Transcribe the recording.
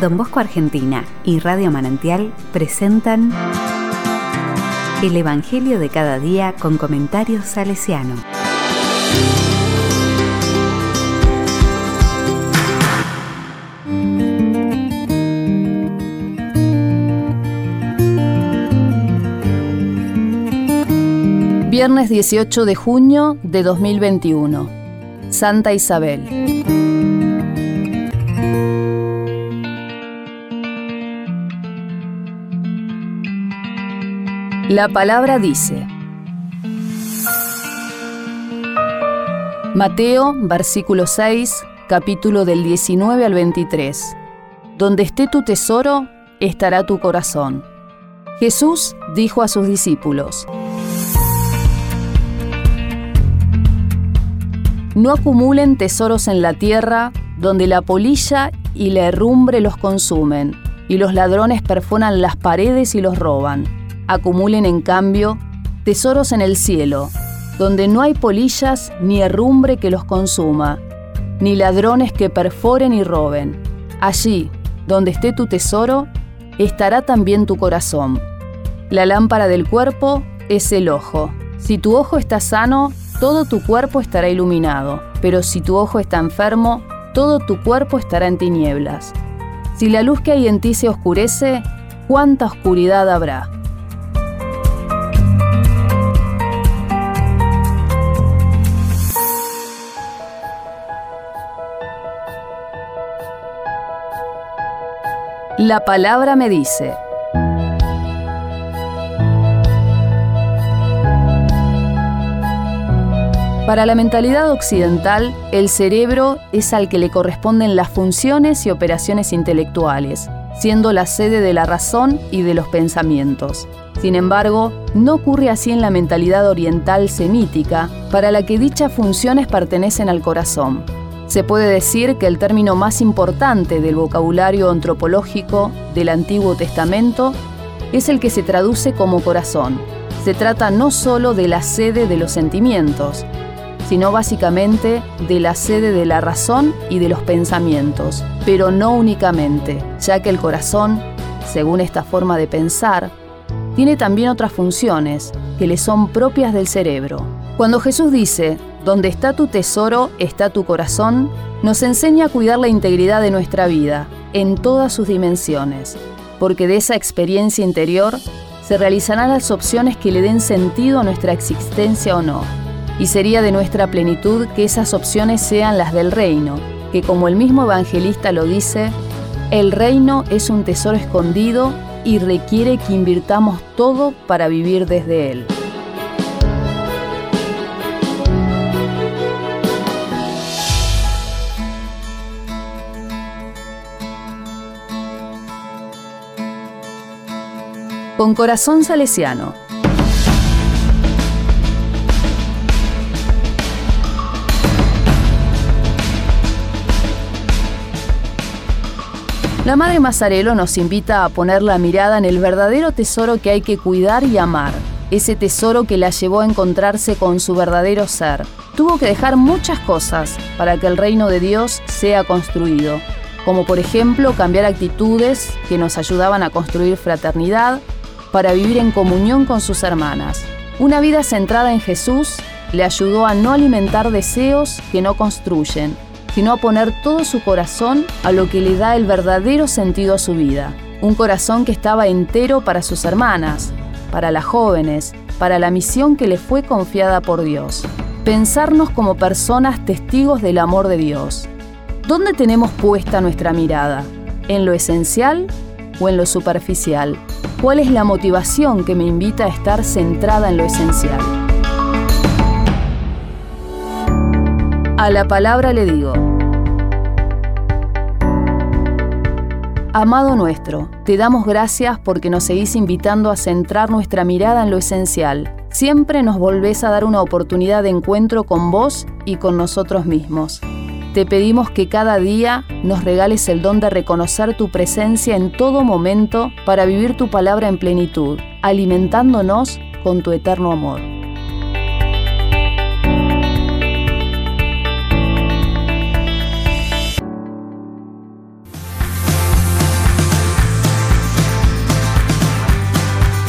Don Bosco Argentina y Radio Manantial presentan El Evangelio de cada día con comentarios salesiano. Viernes 18 de junio de 2021. Santa Isabel. La palabra dice, Mateo, versículo 6, capítulo del 19 al 23. Donde esté tu tesoro, estará tu corazón. Jesús dijo a sus discípulos, No acumulen tesoros en la tierra, donde la polilla y la herrumbre los consumen, y los ladrones perforan las paredes y los roban Acumulen en cambio tesoros en el cielo, donde no hay polillas ni herrumbre que los consuma, ni ladrones que perforen y roben. Allí, donde esté tu tesoro, estará también tu corazón. La lámpara del cuerpo es el ojo. Si tu ojo está sano, todo tu cuerpo estará iluminado, pero si tu ojo está enfermo, todo tu cuerpo estará en tinieblas. Si la luz que hay en ti se oscurece, ¿cuánta oscuridad habrá? La palabra me dice. Para la mentalidad occidental, el cerebro es al que le corresponden las funciones y operaciones intelectuales, siendo la sede de la razón y de los pensamientos. Sin embargo, no ocurre así en la mentalidad oriental semítica, para la que dichas funciones pertenecen al corazón. Se puede decir que el término más importante del vocabulario antropológico del Antiguo Testamento es el que se traduce como corazón. Se trata no solo de la sede de los sentimientos, sino básicamente de la sede de la razón y de los pensamientos, pero no únicamente, ya que el corazón, según esta forma de pensar, tiene también otras funciones que le son propias del cerebro. Cuando Jesús dice, donde está tu tesoro, está tu corazón, nos enseña a cuidar la integridad de nuestra vida, en todas sus dimensiones, porque de esa experiencia interior se realizarán las opciones que le den sentido a nuestra existencia o no. Y sería de nuestra plenitud que esas opciones sean las del reino, que como el mismo evangelista lo dice, el reino es un tesoro escondido y requiere que invirtamos todo para vivir desde él. Con corazón salesiano. La Madre Mazarelo nos invita a poner la mirada en el verdadero tesoro que hay que cuidar y amar, ese tesoro que la llevó a encontrarse con su verdadero ser. Tuvo que dejar muchas cosas para que el reino de Dios sea construido, como por ejemplo cambiar actitudes que nos ayudaban a construir fraternidad, para vivir en comunión con sus hermanas. Una vida centrada en Jesús le ayudó a no alimentar deseos que no construyen, sino a poner todo su corazón a lo que le da el verdadero sentido a su vida. Un corazón que estaba entero para sus hermanas, para las jóvenes, para la misión que le fue confiada por Dios. Pensarnos como personas testigos del amor de Dios. ¿Dónde tenemos puesta nuestra mirada? ¿En lo esencial o en lo superficial? ¿Cuál es la motivación que me invita a estar centrada en lo esencial? A la palabra le digo, Amado nuestro, te damos gracias porque nos seguís invitando a centrar nuestra mirada en lo esencial. Siempre nos volvés a dar una oportunidad de encuentro con vos y con nosotros mismos. Te pedimos que cada día nos regales el don de reconocer tu presencia en todo momento para vivir tu palabra en plenitud, alimentándonos con tu eterno amor.